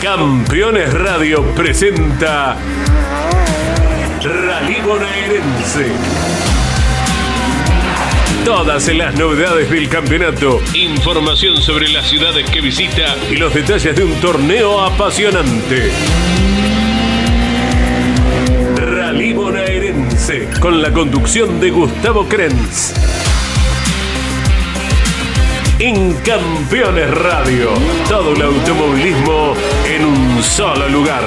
Campeones Radio presenta Rally Bonaerense. Todas las novedades del campeonato, información sobre las ciudades que visita y los detalles de un torneo apasionante. Rally Bonaerense, con la conducción de Gustavo Krenz. En Campeones Radio, todo el automovilismo en un solo lugar.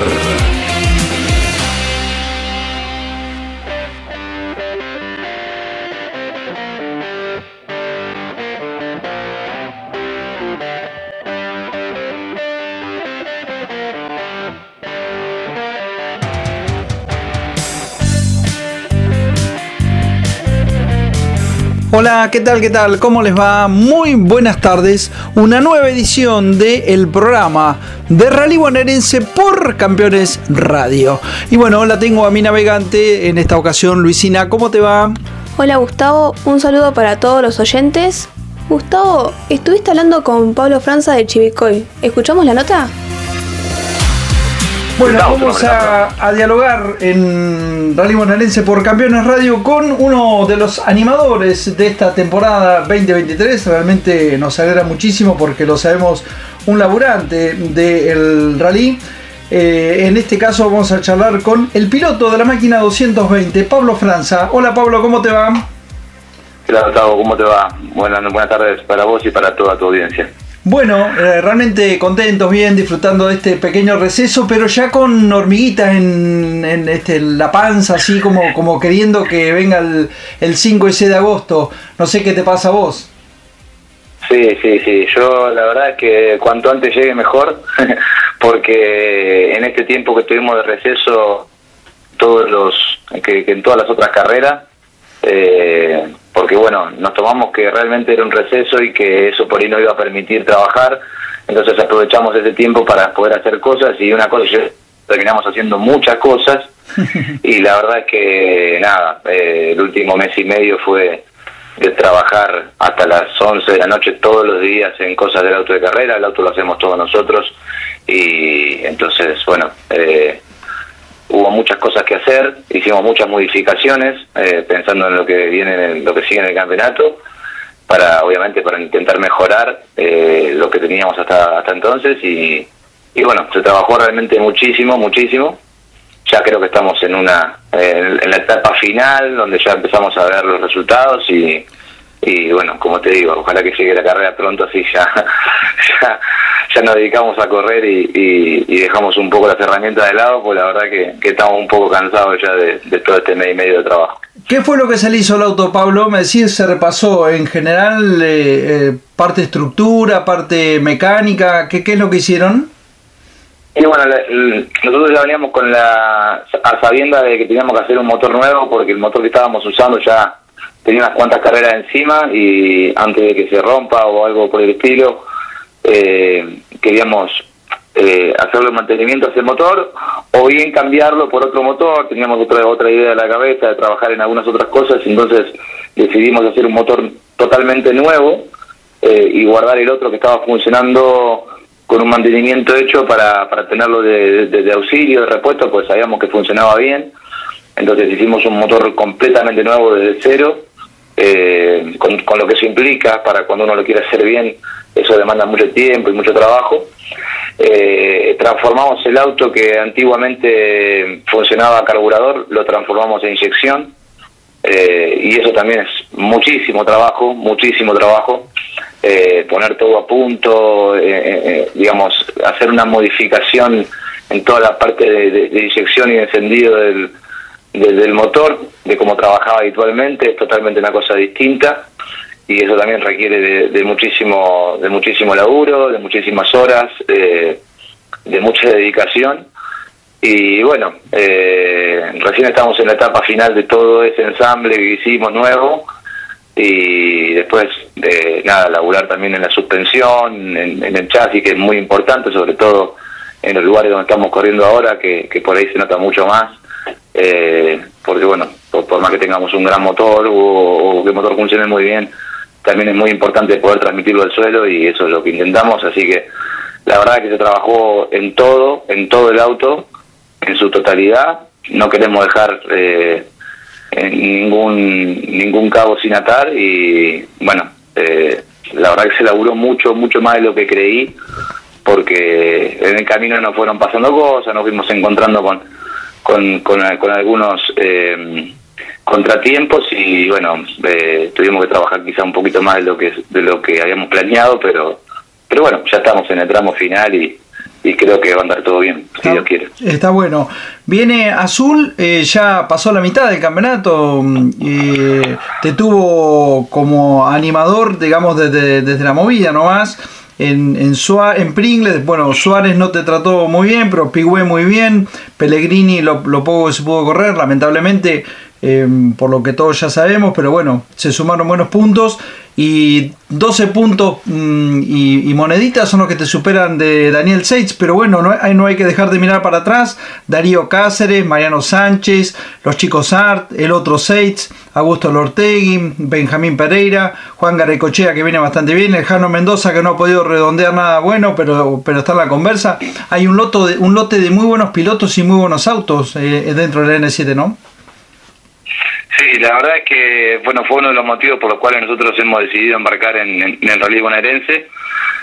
Hola, ¿qué tal? ¿Qué tal? ¿Cómo les va? Muy buenas tardes. Una nueva edición del programa de Rally Bonaerense por Campeones Radio. Y bueno, la tengo a mi navegante en esta ocasión, Luisina. ¿Cómo te va? Hola Gustavo, un saludo para todos los oyentes. Gustavo, estuviste hablando con Pablo Franza de Chivicoy. ¿Escuchamos la nota? Bueno, vamos a, dialogar en Rally Bonaerense por Campeones Radio con uno de los animadores de esta temporada 2023. Realmente nos alegra muchísimo porque lo sabemos un laburante del rally. Eh, en este caso vamos a charlar con el piloto de la máquina 220, Pablo Franza. Hola Pablo, ¿cómo te va? Hola Gustavo, ¿cómo te va? Buenas, buenas tardes para vos y para toda tu audiencia. Bueno, eh, realmente contentos, bien, disfrutando de este pequeño receso, pero ya con hormiguitas en, este, la panza, así como, como queriendo que venga el, el 5 ese de agosto. No sé qué te pasa a vos. Sí, sí, sí. Yo la verdad es que cuanto antes llegue mejor, porque en este tiempo que tuvimos de receso, todos los que, que en todas las otras carreras, eh, porque bueno, nos tomamos que realmente era un receso y que eso por ahí no iba a permitir trabajar, entonces aprovechamos ese tiempo para poder hacer cosas y una cosa, terminamos haciendo muchas cosas. Y la verdad es que nada, eh, el último mes y medio fue de trabajar hasta las 11 de la noche todos los días en cosas del auto de carrera, el auto lo hacemos todos nosotros. Y entonces bueno, eh, hubo muchas cosas que hacer, hicimos muchas modificaciones eh, pensando en lo que viene, en lo que sigue en el campeonato, para obviamente para intentar mejorar eh, lo que teníamos hasta hasta entonces y, y bueno, se trabajó realmente muchísimo, muchísimo. Ya creo que estamos en una en, la etapa final donde ya empezamos a ver los resultados y, y bueno, como te digo, ojalá que llegue la carrera pronto así ya, ya ya nos dedicamos a correr y, dejamos un poco las herramientas de lado, pues la verdad que, estamos un poco cansados ya de, todo este mes y medio de trabajo. ¿Qué fue lo que se le hizo al auto, Pablo? Me decís, se repasó en general eh, eh, parte estructura, parte mecánica, ¿qué, ¿qué es lo que hicieron? Y bueno, nosotros ya veníamos con la a sabienda de que teníamos que hacer un motor nuevo porque el motor que estábamos usando ya tenía unas cuantas carreras encima y antes de que se rompa o algo por el estilo, eh, queríamos eh, hacerle mantenimiento a ese motor o bien cambiarlo por otro motor, teníamos otra, otra idea de la cabeza de trabajar en algunas otras cosas, entonces decidimos hacer un motor totalmente nuevo eh, y guardar el otro que estaba funcionando con un mantenimiento hecho para, para tenerlo de, de, auxilio, de repuesto, pues sabíamos que funcionaba bien, entonces hicimos un motor completamente nuevo desde cero, eh, con, con lo que eso implica para cuando uno lo quiere hacer bien eso demanda mucho tiempo y mucho trabajo. Eh, transformamos el auto que antiguamente funcionaba a carburador, lo transformamos en inyección. Eh, y eso también es muchísimo trabajo, muchísimo trabajo. Eh, poner todo a punto, digamos, hacer una modificación en toda la parte de, inyección y encendido del, del motor, de cómo trabajaba habitualmente, es totalmente una cosa distinta y eso también requiere de, muchísimo de muchísimo laburo, de muchísimas horas, de, mucha dedicación. Y bueno, eh, recién estamos en la etapa final de todo ese ensamble que hicimos nuevo y después de nada, laburar también en la suspensión, en, el chasis que es muy importante, sobre todo en los lugares donde estamos corriendo ahora, que, por ahí se nota mucho más, eh, porque bueno, por, más que tengamos un gran motor o que el motor funcione muy bien, también es muy importante poder transmitirlo al suelo y eso es lo que intentamos, así que la verdad que se trabajó en todo, en todo el auto, en su totalidad. No queremos dejar eh, ningún ningún cabo sin atar y bueno, eh, la verdad que se laburó mucho, mucho más de lo que creí, porque en el camino nos fueron pasando cosas, nos fuimos encontrando con, con, con, algunos eh, contratiempos y bueno, eh, tuvimos que trabajar quizá un poquito más de lo que de lo que habíamos planeado, pero pero bueno, ya estamos en el tramo final y, y creo que va a andar todo bien, si Dios quiere. Está bueno. Viene Azul, eh, ya pasó la mitad del campeonato, mm, eh, te tuvo como animador, digamos, desde, desde la movida nomás. En, en, en Pringles, bueno, Suárez no te trató muy bien, pero Pigüé muy bien. Pellegrini lo, lo poco que se pudo correr, lamentablemente Em, por lo que todos ya sabemos, pero bueno, se sumaron buenos puntos y 12 puntos mm, y, moneditas son los que te superan de Daniel Seitz, pero bueno, no hay, no hay que dejar de mirar para atrás, Darío Cáceres, Mariano Sánchez, los chicos Art, el otro Seitz, Augusto Lortegui, Benjamín Pereira, Juan Garecochea que viene bastante bien, el Jano Mendoza que no ha podido redondear nada bueno, pero, pero está en la conversa. Hay un, de, un lote de muy buenos pilotos y muy buenos autos eh, dentro del N7, ¿no? Sí, la verdad es que bueno fue uno de los motivos por los cuales nosotros hemos decidido embarcar en, el rally bonaerense,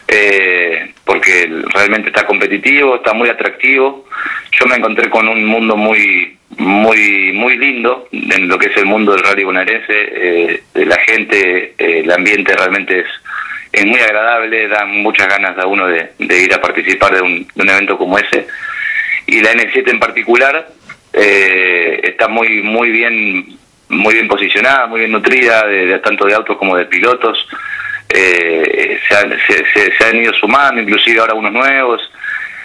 eh, porque realmente está competitivo, está muy atractivo. Yo me encontré con un mundo muy muy muy lindo en lo que es el mundo del rally bonaerense. Eh, la gente, eh, el ambiente realmente es es muy agradable, da muchas ganas a uno de, ir a participar de un, de un evento como ese. Y la N7 en particular eh, está muy muy bien muy bien posicionada, muy bien nutrida, de, tanto de autos como de pilotos. Eh, se, han, se, han ido sumando, inclusive ahora unos nuevos,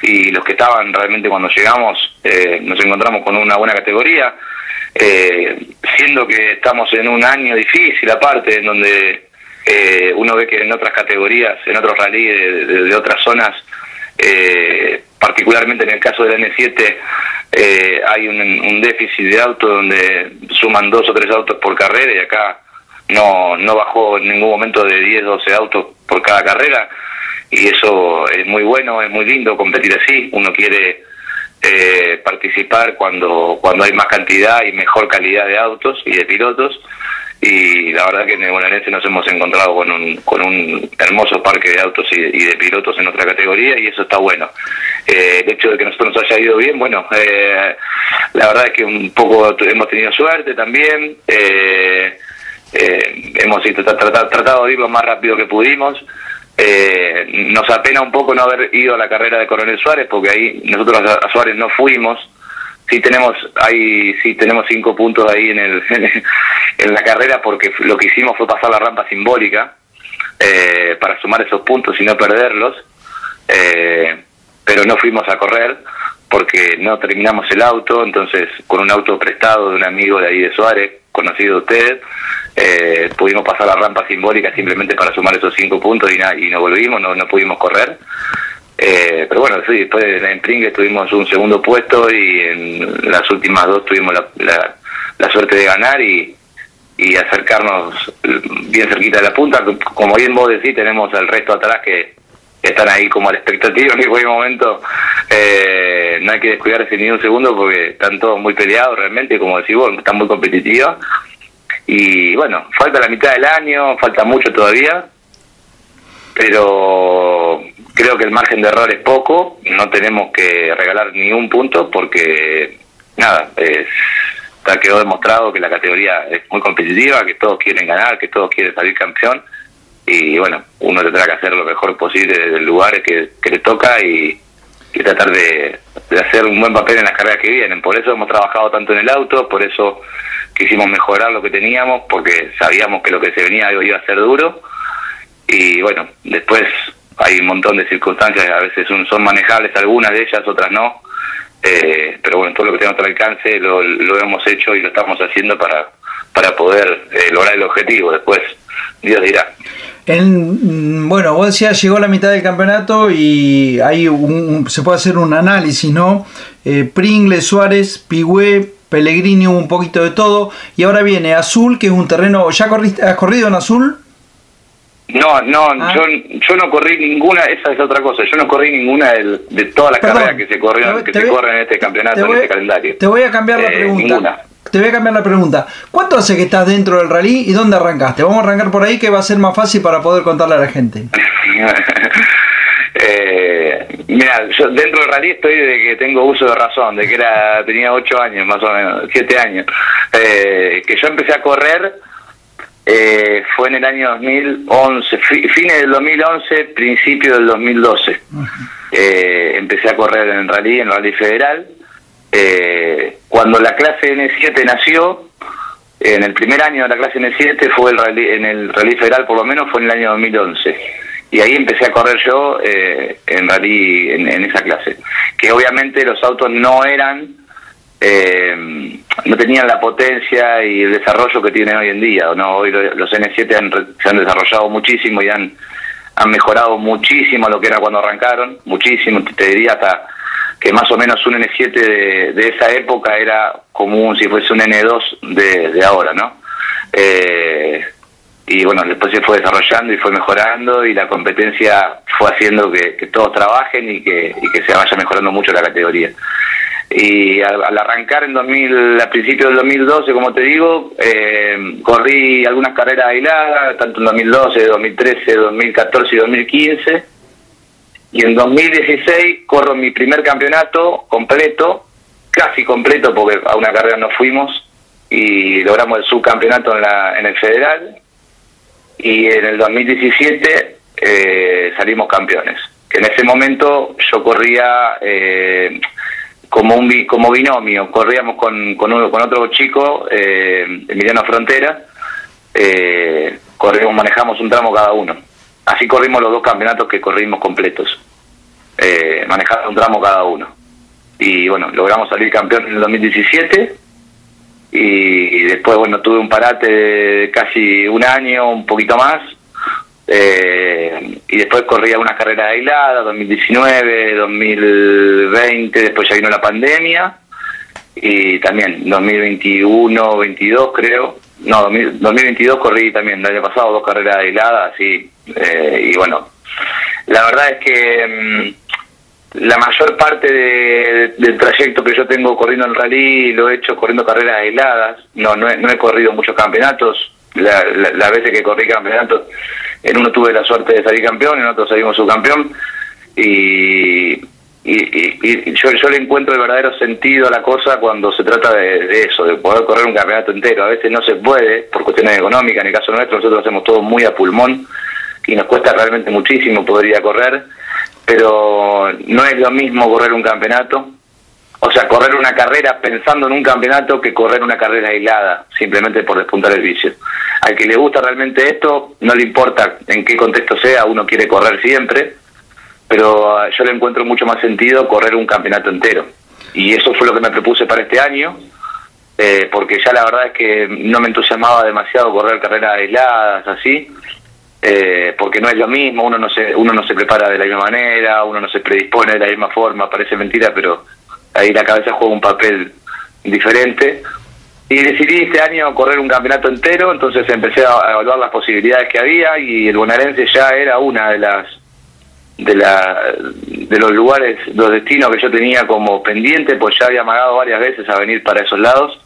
y los que estaban realmente cuando llegamos eh, nos encontramos con una buena categoría, eh, siendo que estamos en un año difícil aparte, en donde eh, uno ve que en otras categorías, en otros rally de, de otras zonas, eh, particularmente en el caso del N7 eh, hay un, déficit de autos donde suman dos o tres autos por carrera y acá no, no bajó en ningún momento de 10, 12 autos por cada carrera. Y eso es muy bueno, es muy lindo competir así, uno quiere eh, participar cuando, cuando hay más cantidad y mejor calidad de autos y de pilotos y la verdad que en el bonaerense nos hemos encontrado con un, con un hermoso parque de autos y, de pilotos en otra categoría y eso está bueno. Eh, el hecho de que nosotros nos haya ido bien, bueno, eh, la verdad es que un poco hemos tenido suerte también, eh, hemos tratado, tratado de ir lo más rápido que pudimos. nos apena un poco no haber ido a la carrera de Coronel Suárez porque ahí nosotros a Suárez no fuimos sí tenemos ahí sí tenemos cinco puntos ahí en el en la carrera porque lo que hicimos fue pasar la rampa simbólica eh, para sumar esos puntos y no perderlos eh, pero no fuimos a correr porque no terminamos el auto entonces con un auto prestado de un amigo de ahí de Suárez conocido de usted eh, pudimos pasar la rampa simbólica simplemente para sumar esos cinco puntos y, y no volvimos no, no pudimos correr eh, pero bueno, sí, después en Pringles tuvimos un segundo puesto y en las últimas dos tuvimos la, la, suerte de ganar y, y acercarnos bien cerquita de la punta. Como bien vos decís, tenemos el resto atrás que, están ahí como a la expectativa en cualquier momento. Eh, no hay que descuidarse ni un segundo porque están todos muy peleados realmente, como decís vos, están muy competitivos. Y bueno, falta la mitad del año, falta mucho todavía, pero Creo que el margen de error es poco, no tenemos que regalar ni un punto porque, nada, está quedó demostrado que la categoría es muy competitiva, que todos quieren ganar, que todos quieren salir campeón y bueno, uno tendrá que hacer lo mejor posible desde el lugar que, le toca y, tratar de, hacer un buen papel en las carreras que vienen. Por eso hemos trabajado tanto en el auto, por eso quisimos mejorar lo que teníamos, porque sabíamos que lo que se venía iba a ser duro. Y bueno, después hay un montón de circunstancias, a veces son, manejables algunas de ellas, otras no, eh, pero bueno, todo lo que tenemos al alcance lo, lo, hemos hecho y lo estamos haciendo para, para poder eh, lograr el objetivo, después Dios dirá. En, bueno, vos decías, llegó la mitad del campeonato y hay un, se puede hacer un análisis, ¿no? Eh, Pringle, Suárez, Pigüé, Pellegrini, un poquito de todo. Y ahora viene Azul, que es un terreno. ¿Ya corriste, has corrido en Azul? No, no, ah. yo, yo no corrí ninguna, esa es otra cosa, yo no corrí ninguna de, de todas las carreras que se corrieron, que se corren en este campeonato, en este calendario. Te voy a cambiar la eh, pregunta. Te voy a cambiar la pregunta. ¿Cuánto hace que estás dentro del rally y dónde arrancaste? Vamos a arrancar por ahí que va a ser más fácil para poder contarle a la gente. eh, mira, yo dentro del rally estoy desde que tengo uso de razón, de que era tenía 8 años más o menos, 7 años. Eh, que yo empecé a correr eh, fue en el año 2011, fines del 2011, principio del 2012. Eh, empecé a correr en el rally, en rally federal. Eh, cuando la clase N7 nació, en el primer año de la clase N7 fue el rally, en el rally federal por lo menos fue en el año 2011 y ahí empecé a correr yo en rally en, esa clase que obviamente los autos no eran eh, no tenían la potencia y el desarrollo que tienen hoy en día. ¿no? Hoy los N7 se han desarrollado muchísimo y han, han mejorado muchísimo lo que era cuando arrancaron, muchísimo, te diría hasta que más o menos un N7 de, esa época era común si fuese un N2 de, de ahora, ¿no? Eh, y bueno, después se fue desarrollando y fue mejorando y la competencia fue haciendo que, que todos trabajen y que, y que se vaya mejorando mucho la categoría y al, arrancar en 2000, a principios del 2012, como te digo, eh, corrí algunas carreras aisladas, tanto en 2012, 2013, 2014 y 2015. Y en 2016 corro mi primer campeonato completo, casi completo porque a una carrera no fuimos y logramos el subcampeonato en, la, en el federal. Y en el 2017 eh, salimos campeones. Que en ese momento yo corría... Eh, como un como binomio, corríamos con, con, uno, con otro chico, eh, Emiliano Frontera, eh, corrimos, manejamos un tramo cada uno. Así corrimos los dos campeonatos que corrimos completos, eh, manejando un tramo cada uno. Y bueno, logramos salir campeón en el 2017 y, después, bueno, tuve un parate de casi un año, un poquito más, eh, y después corría una carrera aislada, 2019, 2020, después ya vino la pandemia, y también 2021, 22 creo, no, 2022 corrí también, el año pasado dos carreras aisladas, sí, eh, y bueno, la verdad es que mm, la mayor parte del trayecto que yo tengo corriendo en rally lo he hecho corriendo carreras aisladas, no, no he, corrido muchos campeonatos, las la, veces que corrí campeonatos en uno tuve la suerte de salir campeón, en otro salimos subcampeón, y, y, yo, yo le encuentro el verdadero sentido a la cosa cuando se trata de, eso, de poder correr un campeonato entero. A veces no se puede, por cuestiones económicas, en el caso nuestro nosotros hacemos todo muy a pulmón, y nos cuesta realmente muchísimo poder ir a correr, pero no es lo mismo correr un campeonato, o sea, correr una carrera pensando en un campeonato que correr una carrera aislada, simplemente por despuntar el vicio. Al que le gusta realmente esto, no le importa en qué contexto sea, uno quiere correr siempre, pero ah, yo le encuentro mucho más sentido correr un campeonato entero. Y eso fue lo que me propuse para este año, eh, porque ya la verdad es que no me entusiasmaba demasiado correr carreras aisladas, así, eh, porque no es lo mismo, uno no, se, uno no se prepara de la misma manera, uno no se predispone de la misma forma, parece mentira, pero ahí la cabeza juega un papel diferente. Y decidí este año correr un campeonato entero, entonces empecé a evaluar las posibilidades que había y el bonaerense ya era una de las de la de los lugares, los destinos que yo tenía como pendiente, pues ya había amagado varias veces a venir para esos lados.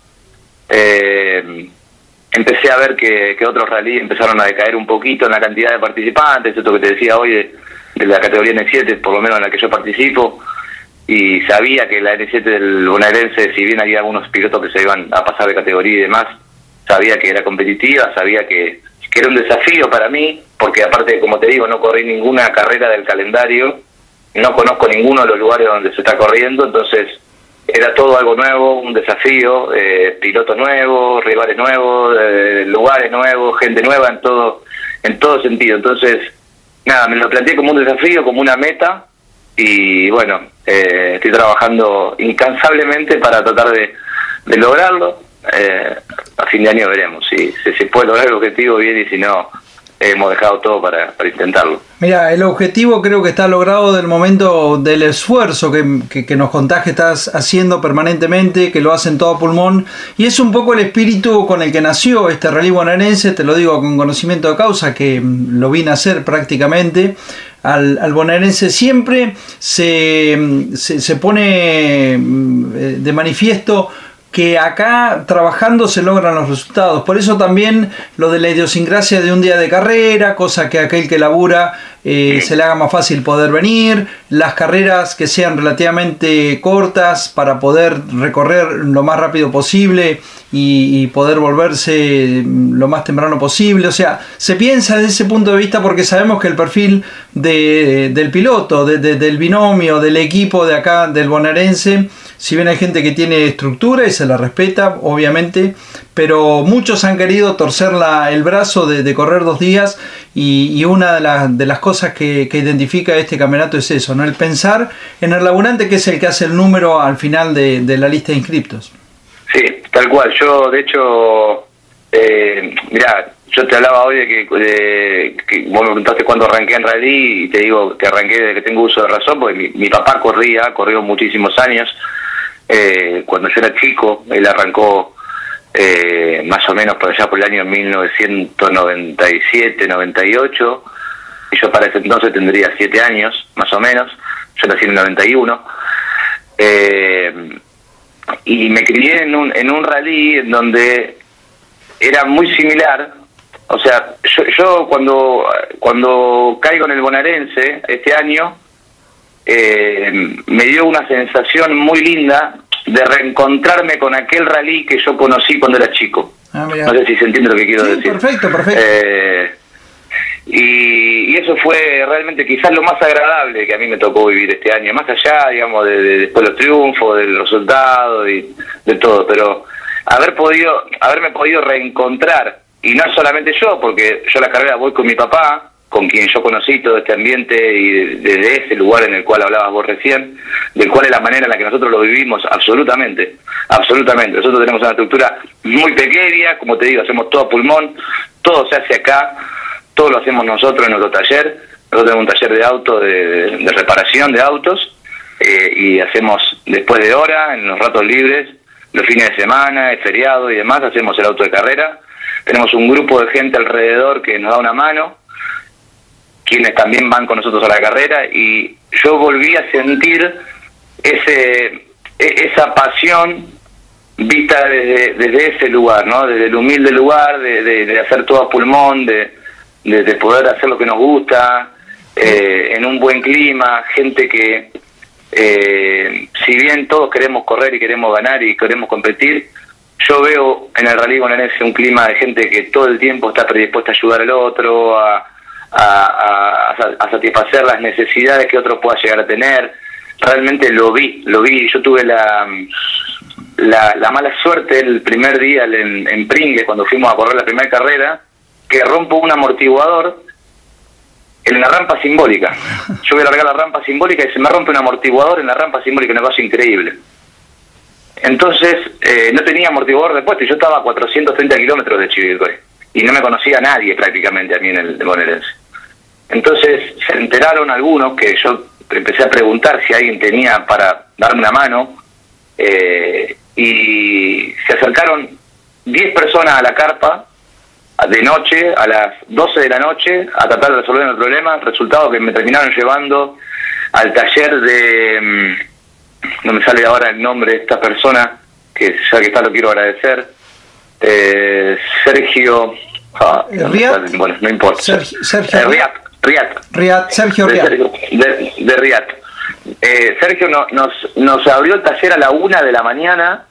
Eh, empecé a ver que, que otros rallies empezaron a decaer un poquito en la cantidad de participantes, esto que te decía hoy de, de la categoría N7, por lo menos en la que yo participo, y sabía que la N7 del bonaerense, si bien había algunos pilotos que se iban a pasar de categoría y demás, sabía que era competitiva, sabía que, era un desafío para mí, porque aparte, como te digo, no corrí ninguna carrera del calendario, no conozco ninguno de los lugares donde se está corriendo, entonces era todo algo nuevo, un desafío, eh, pilotos nuevos, rivales nuevos, eh, lugares nuevos, gente nueva en todo, en todo sentido. Entonces, nada, me lo planteé como un desafío, como una meta, y bueno, eh, estoy trabajando incansablemente para tratar de, lograrlo. Eh, a fin de año veremos si, se puede lograr el objetivo bien y si no, hemos dejado todo para, intentarlo. Mira, el objetivo creo que está logrado del momento del esfuerzo que, que, nos contás que estás haciendo permanentemente, que lo hacen todo a pulmón, y es un poco el espíritu con el que nació este rally bonaerense, te lo digo con conocimiento de causa, que lo vine a hacer prácticamente. Al, al bonaerense siempre se, se, se pone mm, eh, de manifiesto que acá trabajando se logran los resultados. Por eso también lo de la idiosincrasia de un día de carrera, cosa que aquel que labura eh, se le haga más fácil poder venir, las carreras que sean relativamente cortas para poder recorrer lo más rápido posible y, poder volverse lo más temprano posible. O sea, se piensa desde ese punto de vista porque sabemos que el perfil del piloto, del binomio, del equipo de acá, del bonaerense, si bien hay gente que tiene estructura y se la respeta, obviamente, pero muchos han querido torcer el brazo de, correr dos días y, una de, las cosas que, identifica este campeonato es eso, ¿no? el pensar en el laburante que es el que hace el número al final de, la lista de inscriptos. Sí, tal cual. Yo, de hecho, eh, mirá, yo te hablaba hoy de que, que vos me preguntaste cuándo arranqué en rally y te digo que arranqué desde que tengo uso de razón, porque mi, mi papá corría, corrió muchísimos años eh, cuando yo era chico, él arrancó eh, más o menos por allá por el año 1997, 98, y yo para ese entonces tendría 7 años, más o menos, yo nací en el 91, eh, y me crié en un, en un rally en donde era muy similar, o sea, yo, yo cuando, cuando caigo en el bonaerense este año, eh, me dio una sensación muy linda de reencontrarme con aquel rally que yo conocí cuando era chico. Ah, no sé si se entiende lo que quiero decir. Perfecto, perfecto. Eh, y, eso fue realmente quizás lo más agradable que a mí me tocó vivir este año, más allá, digamos, de, de después los triunfos, del resultado y de todo, pero haber podido, haberme podido reencontrar, y no solamente yo, porque yo la carrera voy con mi papá, con quien yo conocí todo este ambiente y desde ese lugar en el cual hablabas vos recién, del cual es la manera en la que nosotros lo vivimos, absolutamente, absolutamente. Nosotros tenemos una estructura muy pequeña, como te digo, hacemos todo pulmón, todo se hace acá, todo lo hacemos nosotros en nuestro taller, nosotros tenemos un taller de auto, de, reparación de autos, eh, y hacemos después de hora, en los ratos libres, los fines de semana, el feriado y demás, hacemos el auto de carrera. Tenemos un grupo de gente alrededor que nos da una mano, quienes también van con nosotros a la carrera y yo volví a sentir ese e, esa pasión vista desde, desde ese lugar, ¿no? Desde el humilde lugar, de, hacer todo a pulmón, de, de, poder hacer lo que nos gusta, eh, en un buen clima, gente que, eh, si bien todos queremos correr y queremos ganar y queremos competir, yo veo en el rally bonaerense un clima de gente que todo el tiempo está predispuesta a ayudar al otro, a, a, satisfacer las necesidades que otro pueda llegar a tener. Realmente lo vi, lo vi. Yo tuve la, la, mala suerte el primer día en, en Pringue, cuando fuimos a correr la primera carrera, que rompo un amortiguador en la rampa simbólica. Yo voy a largar la rampa simbólica y se me rompe un amortiguador en la rampa simbólica, una cosa increíble. Entonces, eh, no tenía amortiguador de puesto y yo estaba a 430 kilómetros de Chivilcoy. Y no me conocía nadie prácticamente a mí en el bonaerense. Entonces se enteraron algunos que yo empecé a preguntar si alguien tenía para darme una mano eh, y se acercaron 10 personas a la carpa de noche, a las 12 de la noche, a tratar de resolver el problema. Resultado que me terminaron llevando al taller de... Mm, no me sale ahora el nombre de esta persona, que ya que está lo quiero agradecer. Eh, Sergio... Ah, bueno, no importa. Sergio, eh, Riat. Sergio Riat. De, de, Riat. Eh, Sergio nos, nos abrió el taller a la una de la mañana.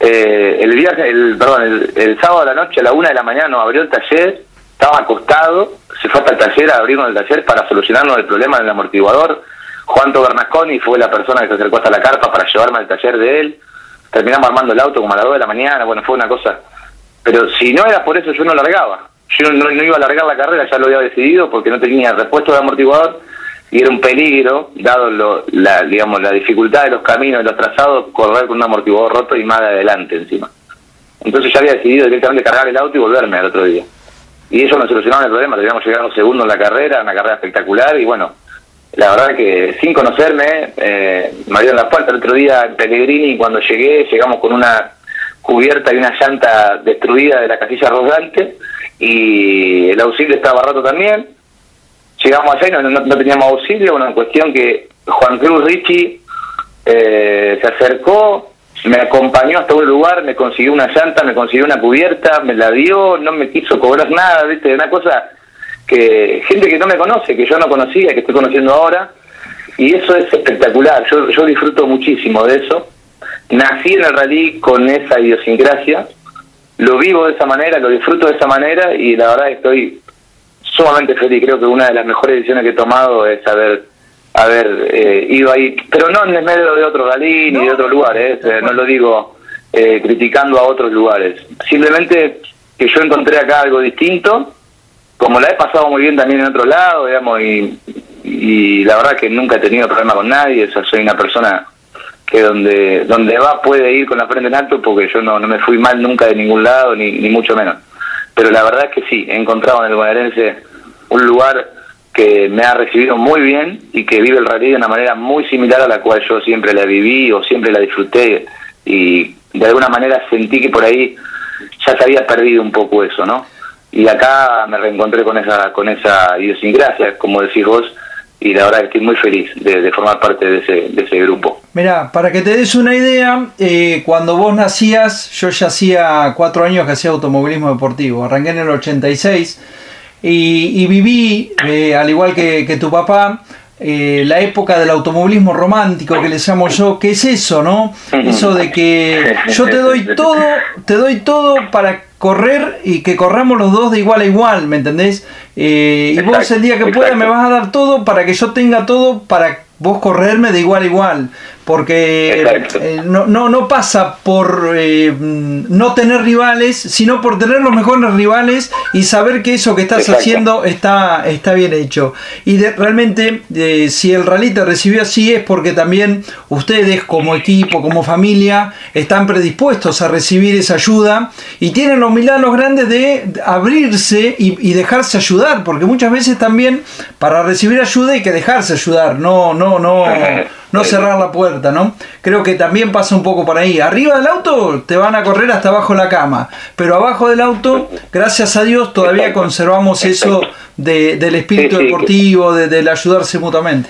Eh, el día, el, perdón, el, sábado a la noche a la una de la mañana nos abrió el taller. Estaba acostado, se fue hasta el taller a abrirnos el taller para solucionarnos el problema del amortiguador. Juan Bernasconi fue la persona que se acercó hasta la carpa para llevarme al taller de él. Terminamos armando el auto como a las dos de la mañana. Bueno, fue una cosa. Pero si no era por eso, yo no largaba yo no, iba a alargar la carrera, ya lo había decidido porque no tenía repuesto de amortiguador y era un peligro, dado lo, la, digamos, la dificultad de los caminos, de los trazados, correr con un amortiguador roto y más de adelante encima. Entonces ya había decidido directamente cargar el auto y volverme al otro día. y ellos nos solucionaron el problema, teníamos llegado segundo en la carrera, una carrera espectacular y bueno, la verdad que sin conocerme, eh, me abrieron la puerta el otro día en Pellegrini cuando llegué llegamos con una cubierta y una llanta destruida de la casilla rodante y el auxilio estaba roto también. Llegamos allá y no, no, teníamos auxilio, una cuestión que Juan Cruz Ricci eh, se acercó, me acompañó hasta un lugar, me consiguió una llanta, me consiguió una cubierta, me la dio, no me quiso cobrar nada, ¿viste? Una cosa que gente que no me conoce, que yo no conocía, que estoy conociendo ahora, y eso es espectacular, yo, yo disfruto muchísimo de eso. Nací en el rally con esa idiosincrasia, lo vivo de esa manera, lo disfruto de esa manera y la verdad estoy sumamente feliz. Creo que una de las mejores decisiones que he tomado es haber haber eh, ido ahí, pero no en el medio de otro rally ni de otro lugar, eh, no lo digo eh, criticando a otros lugares. Simplemente que yo encontré acá algo distinto como la he pasado muy bien también en otro lado, digamos, y, y la verdad que nunca he tenido problema con nadie, o soy una persona que donde donde va puede ir con la frente en alto porque yo no, no me fui mal nunca de ningún lado, ni, ni mucho menos. Pero la verdad es que sí, he encontrado en el bonaerense un lugar que me ha recibido muy bien y que vive el rally de una manera muy similar a la cual yo siempre la viví o siempre la disfruté y de alguna manera sentí que por ahí ya se había perdido un poco eso, ¿no? y acá me reencontré con esa con esa idiosincrasia, como decís vos, y la verdad que estoy muy feliz de, formar parte de ese, de ese grupo. Mira, para que te des una idea, eh, cuando vos nacías, yo ya hacía cuatro años que hacía automovilismo deportivo, arranqué en el 86 y, y viví, eh, al igual que, que tu papá, eh, la época del automovilismo romántico que le llamo yo, ¿qué es eso, no? Eso de que yo te doy todo, te doy todo para correr y que corramos los dos de igual a igual, ¿me entendés? Eh, y vos el día que pueda me vas a dar todo para que yo tenga todo para vos correrme de igual a igual porque eh, no, no, no, pasa por eh, no tener rivales, sino por tener los mejores rivales y saber que eso que estás haciendo está, está bien hecho. Y realmente, eh, si el rally te recibió así, es porque también ustedes, como equipo, como familia, están predispuestos a recibir esa ayuda y tienen la humildad los grandes de abrirse y, y dejarse ayudar, porque muchas veces también para recibir ayuda hay que dejarse ayudar, no, no, no no cerrar la puerta, ¿no? Creo que también pasa un poco por ahí. Arriba del auto te van a correr hasta abajo la cama, pero abajo del auto, gracias a Dios, todavía conservamos eso de, del espíritu deportivo, de, del ayudarse mutuamente.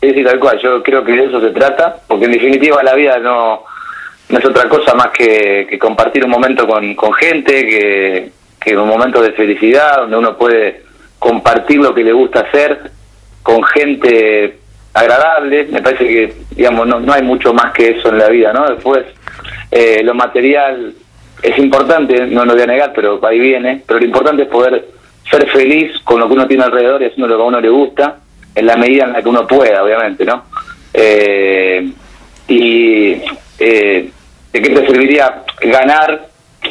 Sí, sí, tal cual. Yo creo que de eso se trata, porque en definitiva la vida no, no es otra cosa más que, compartir un momento con, con gente, que, que un momento de felicidad, donde uno puede compartir lo que le gusta hacer con gente agradable, me parece que, digamos, no, no hay mucho más que eso en la vida, ¿no? Después, eh, lo material es importante, no lo voy a negar, pero ahí viene, pero lo importante es poder ser feliz con lo que uno tiene alrededor y haciendo lo que a uno le gusta, en la medida en la que uno pueda, obviamente, ¿no? Eh, y eh, ¿de qué te serviría ganar?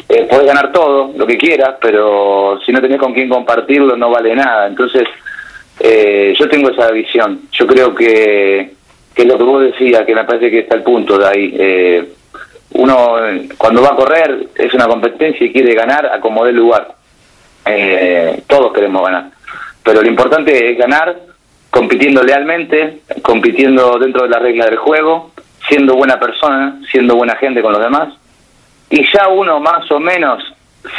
Eh, podés ganar todo, lo que quieras, pero si no tenés con quién compartirlo no vale nada. Entonces, eh, yo tengo esa visión. Yo creo que, que lo que vos decías, que me parece que está el punto de ahí. Eh, uno cuando va a correr es una competencia y quiere ganar a como dé lugar. Eh, todos queremos ganar. Pero lo importante es ganar compitiendo lealmente, compitiendo dentro de la regla del juego, siendo buena persona, siendo buena gente con los demás. Y ya uno más o menos,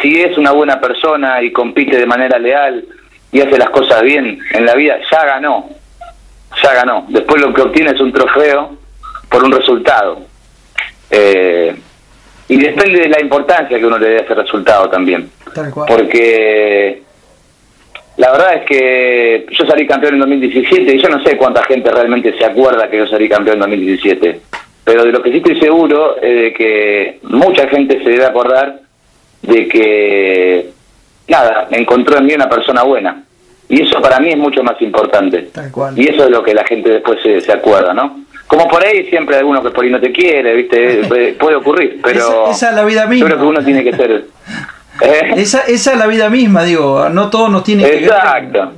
si es una buena persona y compite de manera leal, y hace las cosas bien en la vida, ya ganó, ya ganó. Después lo que obtiene es un trofeo por un resultado. Eh, y depende de la importancia que uno le dé a ese resultado también. Porque la verdad es que yo salí campeón en 2017 y yo no sé cuánta gente realmente se acuerda que yo salí campeón en 2017. Pero de lo que sí estoy seguro es de que mucha gente se debe acordar de que nada, encontró en mí una persona buena. Y eso para mí es mucho más importante. Y eso es lo que la gente después se, acuerda, ¿no? Como por ahí siempre hay alguno que por ahí no te quiere, ¿viste? puede, ocurrir, pero... Esa, es la vida misma. Yo creo que uno tiene que ser... ¿eh? Esa, esa es la vida misma, digo, no todos nos tienen que Exacto,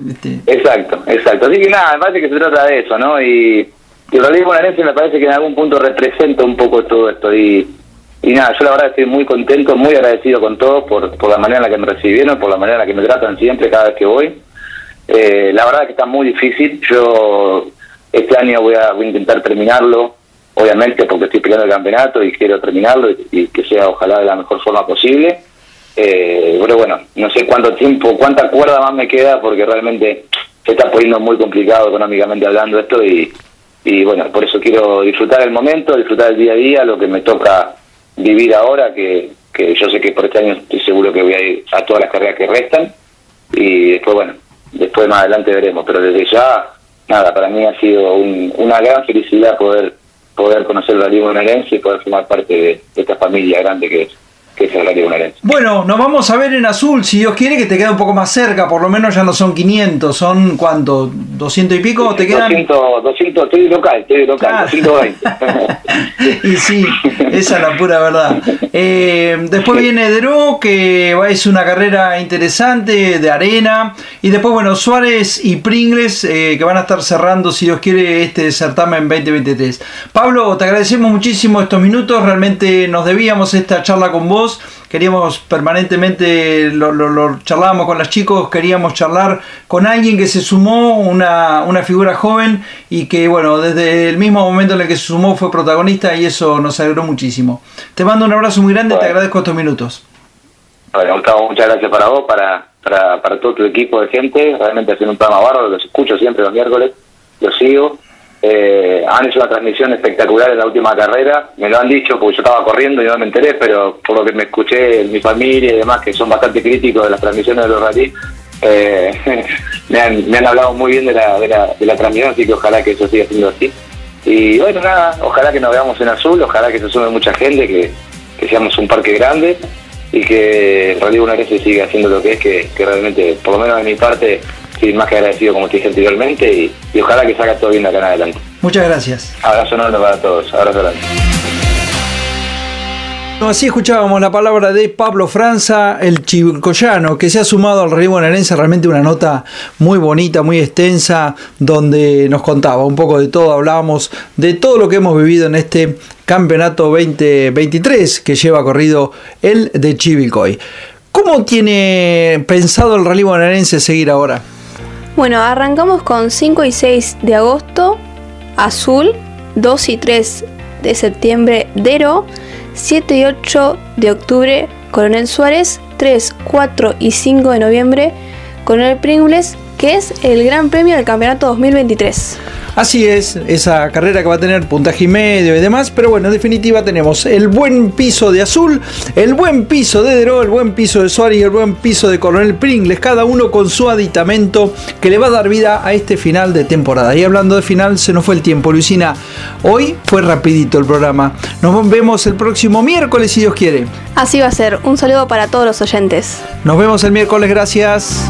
exacto, exacto. Así que nada, me parece que se trata de eso, ¿no? Y, y el realismo bonaerense me parece que en algún punto representa un poco todo esto. Y, y nada, yo la verdad estoy muy contento, muy agradecido con todos por, por la manera en la que me recibieron, por la manera en la que me tratan siempre cada vez que voy. Eh, la verdad que está muy difícil. Yo este año voy a, voy a intentar terminarlo, obviamente porque estoy peleando el campeonato y quiero terminarlo y, que sea ojalá de la mejor forma posible. Eh, pero bueno, no sé cuánto tiempo, cuánta cuerda más me queda porque realmente se está poniendo muy complicado económicamente hablando esto y, y bueno, por eso quiero disfrutar el momento, disfrutar el día a día, lo que me toca vivir ahora, que, que yo sé que por este año estoy seguro que voy a ir a todas las carreras que restan y después, bueno, después más adelante veremos, pero desde ya, nada, para mí ha sido una gran felicidad poder poder conocer la Liga Bonaerense y poder formar parte de esta familia grande que es que es el Bueno, nos vamos a ver en azul, si Dios quiere, que te quede un poco más cerca, por lo menos ya no son 500, son cuánto, 200 y pico, te quedan... 200, 200 estoy local, estoy local, ah. 220. y sí, esa es la pura verdad. Eh, después viene Dero, que es una carrera interesante de arena, y después, bueno, Suárez y Pringles, eh, que van a estar cerrando, si Dios quiere, este certamen 2023. Pablo, te agradecemos muchísimo estos minutos, realmente nos debíamos esta charla con vos queríamos permanentemente, lo, lo, charlábamos con los chicos, queríamos charlar con alguien que se sumó, una, una figura joven y que bueno, desde el mismo momento en el que se sumó fue protagonista y eso nos alegró muchísimo. Te mando un abrazo muy grande, te agradezco estos minutos. Bueno, Gustavo, muchas gracias para vos, para, para, para todo tu equipo de gente, realmente haciendo un programa bárbaro, los escucho siempre los miércoles, los sigo eh, han hecho una transmisión espectacular en la última carrera, me lo han dicho porque yo estaba corriendo y no me enteré, pero por lo que me escuché mi familia y demás, que son bastante críticos de las transmisiones de los rally, eh, me, han, me han hablado muy bien de la, de, la, de la transmisión, así que ojalá que eso siga siendo así. Y bueno, nada, ojalá que nos veamos en azul, ojalá que se sume mucha gente, que, que seamos un parque grande y que Rally se siga haciendo lo que es, que realmente, por lo menos de mi parte, sí, más que agradecido como te dije anteriormente y, ojalá que salga todo bien de acá en adelante. Muchas gracias. Abrazo enorme para todos. Abrazo grande. Así escuchábamos la palabra de Pablo Franza, el chicoyano, que se ha sumado al rey bonaerense, realmente una nota muy bonita, muy extensa, donde nos contaba un poco de todo, hablábamos de todo lo que hemos vivido en este campeonato 2023 que lleva corrido el de Chivilcoy. ¿Cómo tiene pensado el rally bonaerense seguir ahora? Bueno, arrancamos con 5 y 6 de agosto, Azul, 2 y 3 de septiembre, Dero, 7 y 8 de octubre, Coronel Suárez, 3, 4 y 5 de noviembre, Coronel Pringles, que es el Gran Premio del Campeonato 2023. Así es, esa carrera que va a tener puntaje y medio y demás, pero bueno, en definitiva tenemos el buen piso de Azul, el buen piso de Dero, el buen piso de Suárez y el buen piso de Coronel Pringles, cada uno con su aditamento que le va a dar vida a este final de temporada. Y hablando de final, se nos fue el tiempo, Luisina. Hoy fue rapidito el programa. Nos vemos el próximo miércoles si Dios quiere. Así va a ser. Un saludo para todos los oyentes. Nos vemos el miércoles, gracias.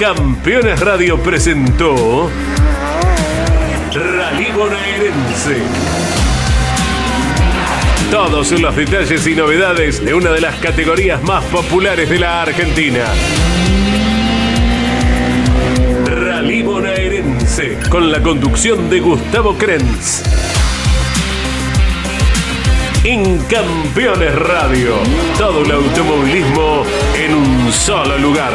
Campeones Radio presentó Rally Bonaerense. Todos los detalles y novedades de una de las categorías más populares de la Argentina. Rally Bonaerense, con la conducción de Gustavo Krenz. En Campeones Radio, todo el automovilismo en un solo lugar.